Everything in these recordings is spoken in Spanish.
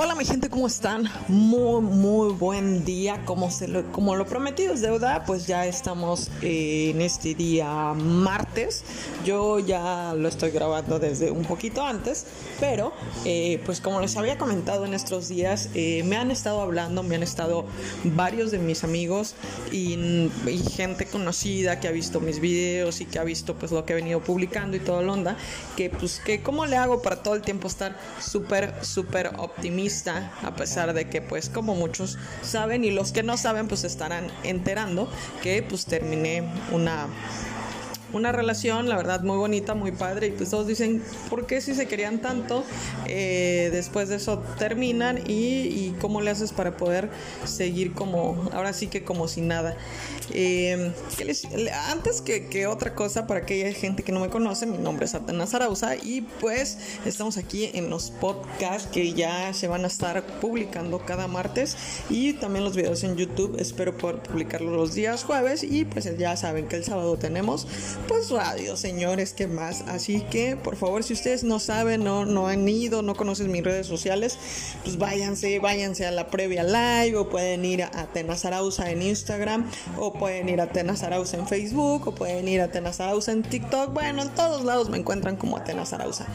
Hola mi gente, ¿cómo están? Muy, muy buen día. Como, se lo, como lo prometido es deuda, pues ya estamos en este día martes. Yo ya lo estoy grabando desde un poquito antes, pero eh, pues como les había comentado en estos días, eh, me han estado hablando, me han estado varios de mis amigos y, gente conocida que ha visto mis videos y que ha visto pues lo que he venido publicando y todo onda, que pues que cómo le hago para todo el tiempo estar súper, súper optimista a pesar de que pues como muchos saben y los que no saben pues estarán enterando que pues terminé una una relación, la verdad, muy bonita, muy padre. Y pues todos dicen, ¿por qué si se querían tanto? Eh, después de eso terminan y, cómo le haces para poder seguir como, ahora sí que como si nada. Eh, antes que, otra cosa, para aquella gente que no me conoce, mi nombre es Atenas Arauza y pues estamos aquí en los podcasts que ya se van a estar publicando cada martes y también los videos en YouTube. Espero poder publicarlos los días jueves y pues ya saben que el sábado tenemos pues radio, señores, ¿qué más? Así que, por favor, si ustedes no saben, no, no han ido, no conocen mis redes sociales, pues váyanse, váyanse a la previa live o pueden ir a Atenas Arauza en Instagram o pueden ir a Atenas Arauza en Facebook o pueden ir a Atenas Arauza en TikTok. Bueno, en todos lados me encuentran como Atenas Arauza.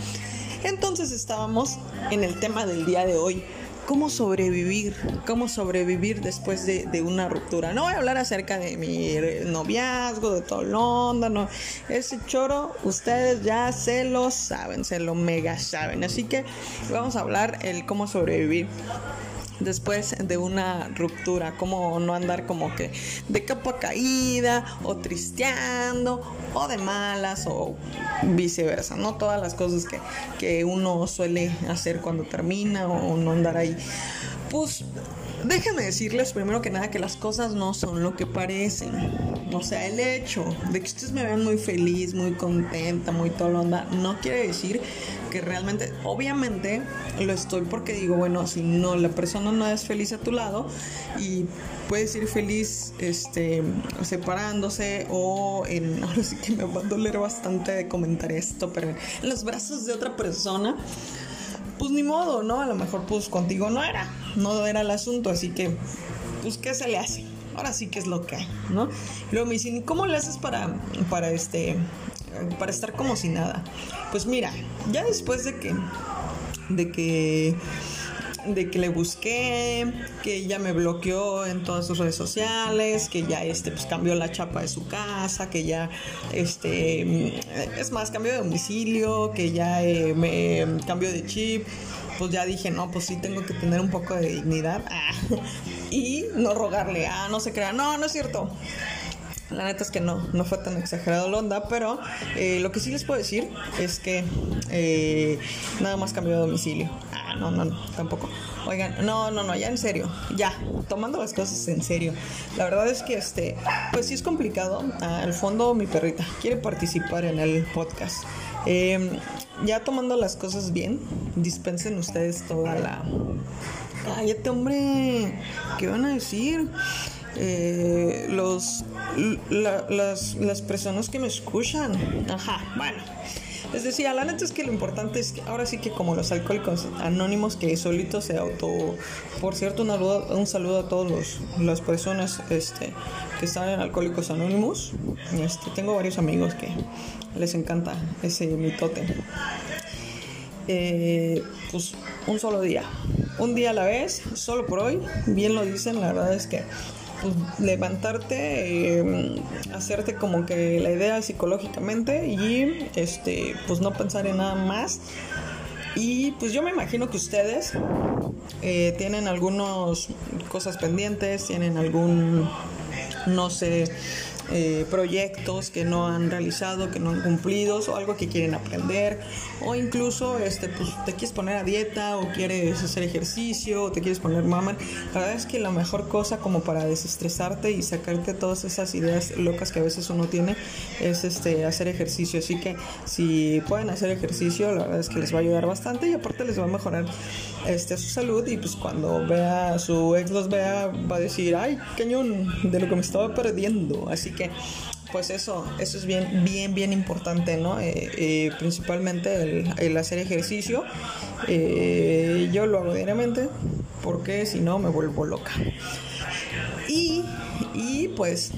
Entonces estábamos en el tema del día de hoy cómo sobrevivir, cómo sobrevivir después de, una ruptura. No voy a hablar acerca de mi noviazgo, de todo Londres, no. Ese choro, ustedes ya se lo saben, se lo mega saben. Así que vamos a hablar el cómo sobrevivir después de una ruptura, como no andar como que de capa caída o tristeando o de malas o viceversa, no todas las cosas que, que uno suele hacer cuando termina o no andar ahí. Pues déjenme decirles primero que nada que las cosas no son lo que parecen. O sea, el hecho de que ustedes me vean muy feliz, muy contenta, muy todo onda, no quiere decir que realmente, obviamente, lo estoy porque digo, bueno, si no, la persona no es feliz a tu lado y puedes ir feliz este, separándose o en, ahora sí que me va a doler bastante de comentar esto, pero en los brazos de otra persona, pues ni modo, ¿no? A lo mejor pues contigo no era, no era el asunto, así que, pues, ¿qué se le hace? Ahora sí que es lo que hay, ¿no? luego me dicen, ¿cómo le haces para, para este, para estar como si nada. Pues mira, ya después de que, de que, de que le busqué, que ya me bloqueó en todas sus redes sociales, que ya este, pues cambió la chapa de su casa, que ya, este, es más, cambió de domicilio, que ya eh, me cambió de chip pues ya dije, no, pues sí tengo que tener un poco de dignidad ah, y no rogarle, ah, no se crea, no, no es cierto. La neta es que no, no fue tan exagerado la pero eh, lo que sí les puedo decir es que eh, nada más cambió de domicilio. Ah, no, no, no, tampoco. Oigan, no, no, no, ya en serio, ya, tomando las cosas en serio. La verdad es que este, pues sí es complicado. Al fondo mi perrita quiere participar en el podcast. Em, ya tomando las cosas bien, dispensen ustedes toda la... Cállate, hombre, ¿qué van a decir? Eh, los, las, las personas que me escuchan. Ajá, bueno. Les decía, la neta es que lo importante es que ahora sí que como los alcohólicos anónimos que solitos se auto... Por cierto, un saludo, un saludo a todas las personas este, que están en Alcohólicos Anónimos. Este, tengo varios amigos que les encanta ese mitote. Eh, pues un solo día, un día a la vez, solo por hoy, bien lo dicen, la verdad es que levantarte, em, hacerte como que la idea psicológicamente y este, pues no pensar en nada más. Y pues yo me imagino que ustedes eh, tienen algunas cosas pendientes, tienen algún, no sé, eh, proyectos que no han realizado, que no han cumplido, o algo que quieren aprender, o incluso este, pues, te quieres poner a dieta, o quieres hacer ejercicio, o te quieres poner mamá. La verdad es que la mejor cosa como para desestresarte y sacarte todas esas ideas locas que a veces uno tiene es este, hacer ejercicio. Así que si pueden hacer ejercicio, la verdad es que les va a ayudar bastante y aparte les va a mejorar este, su salud y pues cuando vea su ex los vea va a decir, ay, cañón, de lo que me estaba perdiendo. Así que pues eso, eso es bien, bien, bien importante, ¿no? Eh, eh, principalmente el, hacer ejercicio. Eh, yo lo hago diariamente porque si no me vuelvo loca. Y, y pues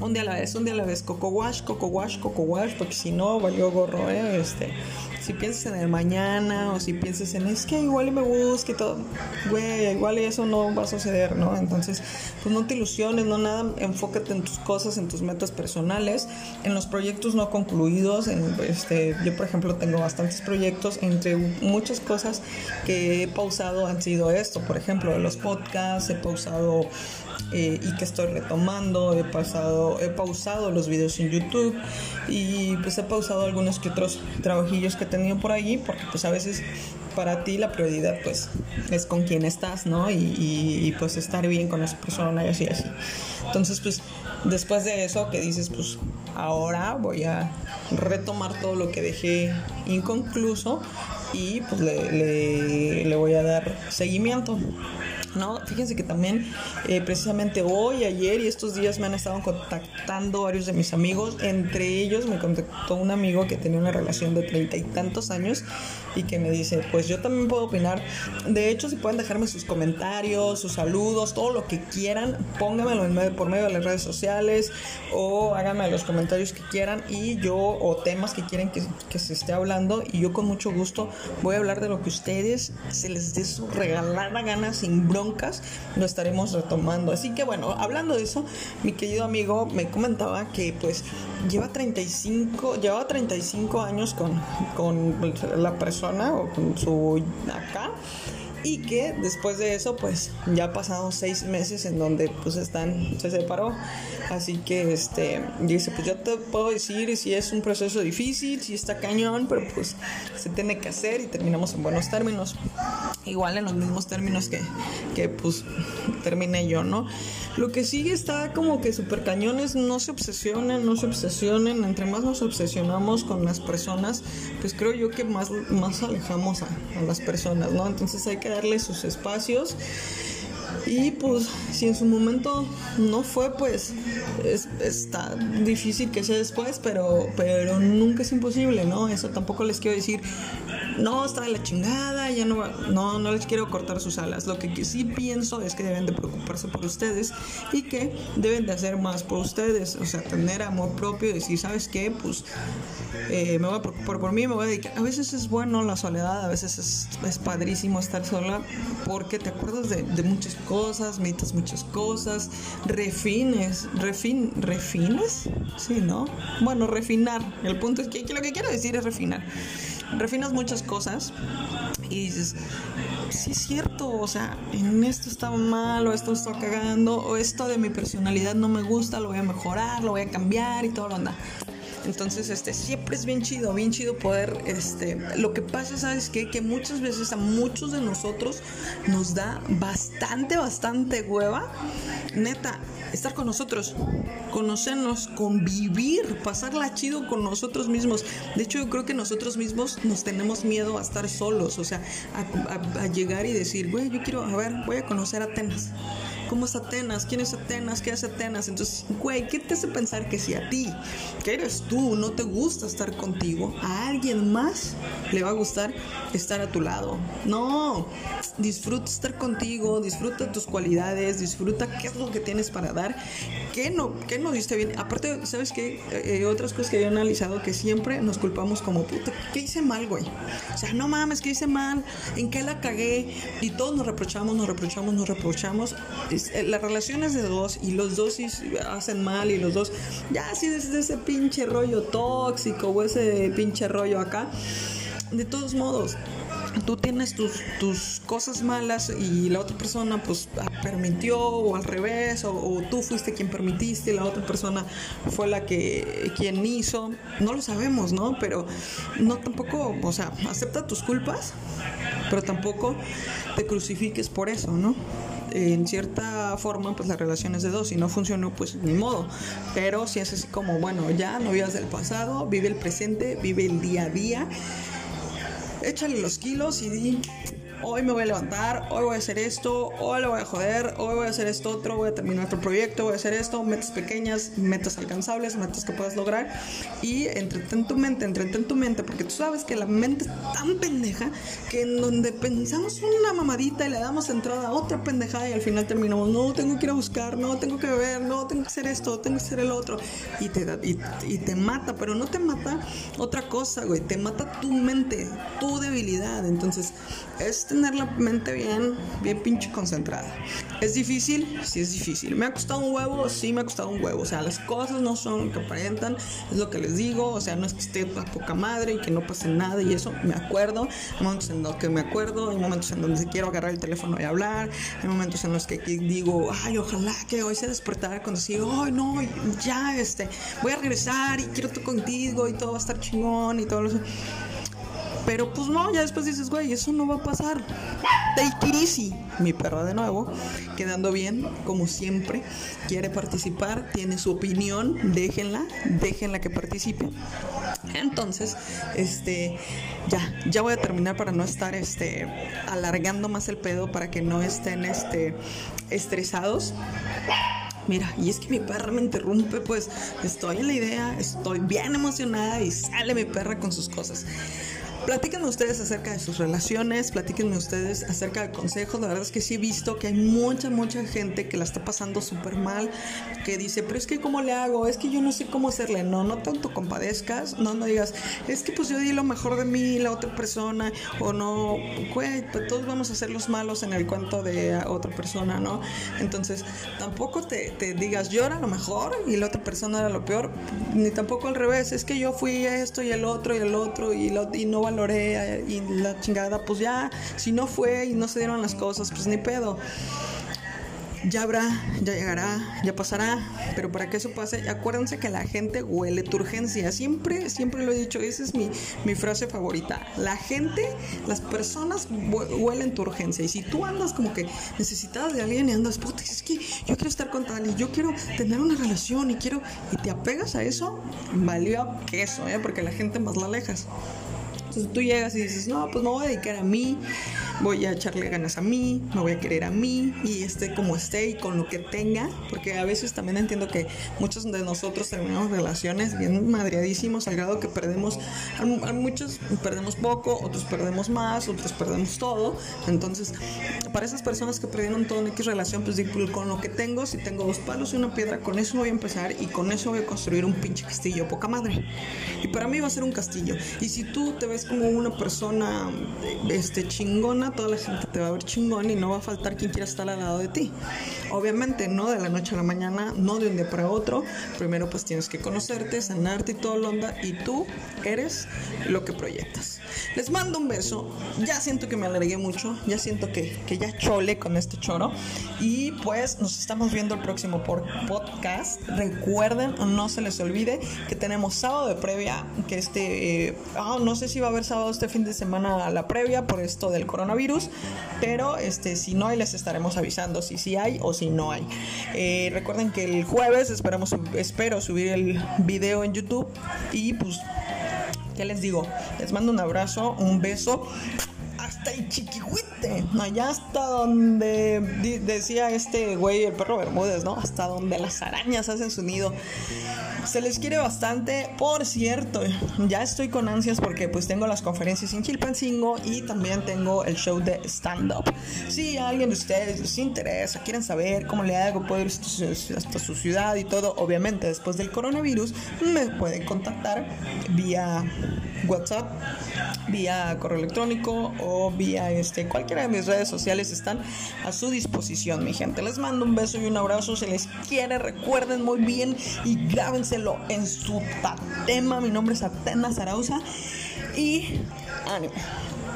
un día a la vez, un día a la vez, coco wash, coco wash, coco wash, porque si no valió gorro, ¿eh? Este, si piensas en el mañana o si piensas en es que igual me busque todo, güey, igual eso no va a suceder, ¿no? Entonces, pues no te ilusiones, no nada, enfócate en tus cosas, en tus metas personales, en los proyectos no concluidos, en, este, yo por ejemplo tengo bastantes proyectos, entre muchas cosas que he pausado han sido esto, por ejemplo, los podcasts, he pausado eh, y que estoy retomando, he pasado, he pausado los videos en YouTube y pues he pausado algunos que otros trabajillos que tenido por allí, porque pues a veces para ti la prioridad pues es con quién estás, ¿no? Y, pues estar bien con esa persona y así, así. Entonces pues después de eso que dices pues ahora voy a retomar todo lo que dejé inconcluso y pues le, le voy a dar seguimiento. ¿No? Fíjense que también eh, precisamente hoy, ayer y estos días me han estado contactando varios de mis amigos, entre ellos me contactó un amigo que tenía una relación de treinta y tantos años y que me dice, pues yo también puedo opinar. De hecho, si pueden dejarme sus comentarios, sus saludos, todo lo que quieran, pónganmelo en por medio de las redes sociales o háganme los comentarios que quieran y yo, o temas que quieren que, que se esté hablando y yo con mucho gusto voy a hablar de lo que ustedes se les dé su regalada gana sin broncas, lo estaremos retomando. Así que bueno, hablando de eso, mi querido amigo me comentaba que pues lleva 35, lleva 35 años con, con la persona o con su acá y que después de eso pues ya ha pasado seis meses en donde pues están se separó. Así que este dice pues yo te puedo decir si es un proceso difícil si está cañón pero pues se tiene que hacer y terminamos en buenos términos igual en los mismos términos que, que pues terminé yo no lo que sigue está como que super cañones no se obsesionen no se obsesionen. Entre más nos obsesionamos con las personas pues creo yo que más más alejamos a, a las personas no entonces hay que darle sus espacios. Y pues si en su momento no fue, pues es, está difícil que sea después, pero, pero nunca es imposible, ¿no? Eso tampoco les quiero decir, no, está de la chingada, ya no, no, no les quiero cortar sus alas. Lo que sí pienso es que deben de preocuparse por ustedes y que deben de hacer más por ustedes, o sea, tener amor propio y decir, ¿sabes qué? Pues eh, me voy a preocupar por mí, me voy a dedicar. A veces es bueno la soledad, a veces es, padrísimo estar sola porque te acuerdas de, de muchas cosas, meditas muchas cosas, refines, refin, refines, sí, ¿no? Bueno, refinar. El punto es que lo que quiero decir es refinar refinas muchas cosas y dices, sí es cierto, o sea, en esto está mal, o esto está cagando, o esto de mi personalidad no me gusta, lo voy a mejorar, lo voy a cambiar y todo lo anda. Entonces, este, siempre es bien chido, bien chido poder, este, lo que pasa, ¿sabes qué? Que muchas veces a muchos de nosotros nos da bastante, bastante hueva, neta, estar con nosotros, conocernos, convivir, pasarla chido con nosotros mismos. De hecho, yo creo que nosotros mismos nos tenemos miedo a estar solos, o sea, a, a llegar y decir, güey, yo quiero, a ver, voy a conocer Atenas. ¿Cómo es Atenas? ¿Quién es Atenas? ¿Qué hace Atenas? Entonces, güey, ¿qué te hace pensar que si a ti, que eres tú, no te gusta estar contigo, a alguien más le va a gustar estar a tu lado? No, disfruta estar contigo, disfruta tus cualidades, disfruta qué es lo que tienes para dar, qué no, qué no diste bien. Aparte, ¿sabes qué? Eh, otras cosas que he analizado que siempre nos culpamos como puta, ¿qué hice mal, güey? O sea, no mames, ¿qué hice mal? ¿En qué la cagué? Y todos nos reprochamos, nos reprochamos, nos reprochamos eh, las relaciones de dos y los dos hacen mal y los dos, ya así desde ese pinche rollo tóxico o ese pinche rollo acá, de todos modos, tú tienes tus, cosas malas y la otra persona pues permitió o al revés o, tú fuiste quien permitiste y la otra persona fue la que quien hizo no lo sabemos no pero no tampoco o sea acepta tus culpas pero tampoco te crucifiques por eso no en cierta forma, pues la relación es de dos. Si no funcionó, pues ni modo. Pero si es así como, bueno, ya no vivas del pasado, vive el presente, vive el día a día. Échale los kilos y di, hoy me voy a levantar, hoy voy a hacer esto, hoy lo voy a joder, hoy voy a hacer esto otro, voy a terminar otro proyecto, voy a hacer esto, metas pequeñas, metas alcanzables, metas que puedas lograr. Y entretén tu mente, entretén tu mente, porque tú sabes que la mente es tan pendeja que en donde pensamos una mamadita y le damos entrada a otra pendejada y al final terminamos, no, tengo que ir a buscar, no, tengo que beber, no, tengo que hacer esto, tengo que hacer el otro y te, y, y te mata, pero no te mata otra cosa, güey, te mata tu mente, tu debilidad, entonces es tener la mente bien, bien pinche concentrada. ¿Es difícil? Sí es difícil. ¿Me ha costado un huevo? Sí me ha costado un huevo. O sea, las cosas no son lo que aparentan, es lo que les digo. O sea, no es que esté a poca madre y que no pase nada y eso. Me acuerdo. Hay momentos en los que me acuerdo, hay momentos en donde quiero agarrar el teléfono y hablar, hay momentos en los que digo, ay, ojalá que hoy se despertara cuando digo, ay, no, ya, este, voy a regresar y quiero estar contigo y todo va a estar chingón y todo eso. Pero pues no, ya después dices, güey, eso no va a pasar. Take it. Mi perra de nuevo, quedando bien, como siempre. Quiere participar, tiene su opinión, déjenla, déjenla que participe. Entonces, este, ya, ya voy a terminar para no estar, este, alargando más el pedo, para que no estén, este, estresados. Mira, y es que mi perra me interrumpe, pues estoy en la idea, estoy bien emocionada y sale mi perra con sus cosas. Platíquenme ustedes acerca de sus relaciones, platíquenme ustedes acerca de consejos. La verdad es que sí he visto que hay mucha, mucha gente que la está pasando súper mal, que dice, pero es que ¿cómo le hago? Es que yo no sé cómo hacerle. No, no tanto compadezcas, no, no digas, es que pues yo di lo mejor de mí, la otra persona, o no, güey, pues todos vamos a ser los malos en el cuento de otra persona, ¿no? Entonces, tampoco te, te digas, yo era lo mejor y la otra persona era lo peor, ni tampoco al revés, es que yo fui esto y el otro y el otro y, lo, y no vale y la chingada, pues ya, si no fue y no se dieron las cosas, pues ni pedo. Ya habrá, ya llegará, ya pasará, pero para que eso pase, acuérdense que la gente huele tu urgencia. Siempre, siempre lo he dicho, esa es mi, mi frase favorita. La gente, las personas huelen tu urgencia. Y si tú andas como que necesitas de alguien y andas, puta, es que yo quiero estar con tal y yo quiero tener una relación y quiero, y te apegas a eso, valió queso, ¿eh? porque la gente más la alejas. Entonces tú llegas y dices, no, pues me voy a dedicar a mí, voy a echarle ganas a mí, me voy a querer a mí y esté como esté y con lo que tenga, porque a veces también entiendo que muchos de nosotros terminamos relaciones bien madreadísimos al grado que perdemos, a muchos perdemos poco, otros perdemos más, otros perdemos todo. Entonces, para esas personas que perdieron todo en X relación, pues digo, con lo que tengo, si tengo dos palos y una piedra, con eso voy a empezar y con eso voy a construir un pinche castillo, poca madre. Y para mí va a ser un castillo. Y si tú te ves como una persona este, chingona, toda la gente te va a ver chingón y no va a faltar quien quiera estar al lado de ti. Obviamente, no de la noche a la mañana, no de un día para otro. Primero, pues tienes que conocerte, sanarte y todo lo onda, y tú eres lo que proyectas. Les mando un beso. Ya siento que me alargué mucho, ya siento que, que ya chole con este choro. Y pues nos estamos viendo el próximo por podcast. Recuerden, no se les olvide que tenemos sábado de previa, que este, eh, ah, no sé si va a haber sábado este fin de semana la previa por esto del coronavirus, pero este, si no hay les estaremos avisando si sí hay o si no hay. Eh, recuerden que el jueves esperamos, espero subir el video en YouTube y pues, ¿qué les digo? Les mando un abrazo, un beso hasta el chiquihuite, allá hasta donde decía este güey, el perro Bermúdez, ¿no? Hasta donde las arañas hacen su nido. Se les quiere bastante. Por cierto, ya estoy con ansias porque pues tengo las conferencias en Chilpancingo y también tengo el show de stand-up. Si alguien de ustedes les interesa, quieren saber cómo le hago, puedo ir hasta su ciudad y todo, obviamente después del coronavirus, me pueden contactar vía WhatsApp, vía correo electrónico o vía este cualquiera de mis redes sociales están a su disposición, mi gente. Les mando un beso y un abrazo, se les quiere, recuerden muy bien y en su tatema. Mi nombre es Atenas Arauza y ánimo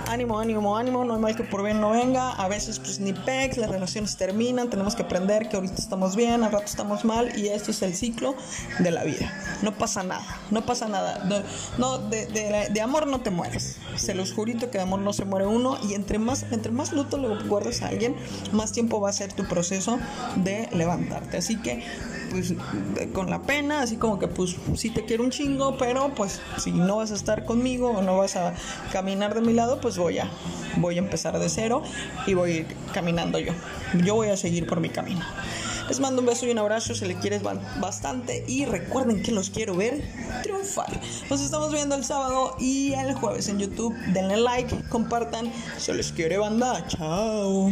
ánimo, ánimo, ánimo, no hay mal que por bien no venga, a veces pues ni pex, las relaciones terminan, tenemos que aprender que ahorita estamos bien, al rato estamos mal y esto es el ciclo de la vida. No pasa nada, no pasa nada. No, de, de, amor no te mueres. Se los jurito que de amor no se muere uno y entre más, entre más luto le guardes a alguien, más tiempo va a ser tu proceso de levantarte. Así que pues con la pena, así como que pues sí te quiero un chingo, pero pues si no vas a estar conmigo o no vas a caminar de mi lado, pues voy a, voy a empezar de cero y voy a ir caminando yo. Yo voy a seguir por mi camino. Les mando un beso y un abrazo, se le quieres bastante y recuerden que los quiero ver triunfar. Nos estamos viendo el sábado y el jueves en YouTube. Denle like, compartan, se les quiere banda. Chao.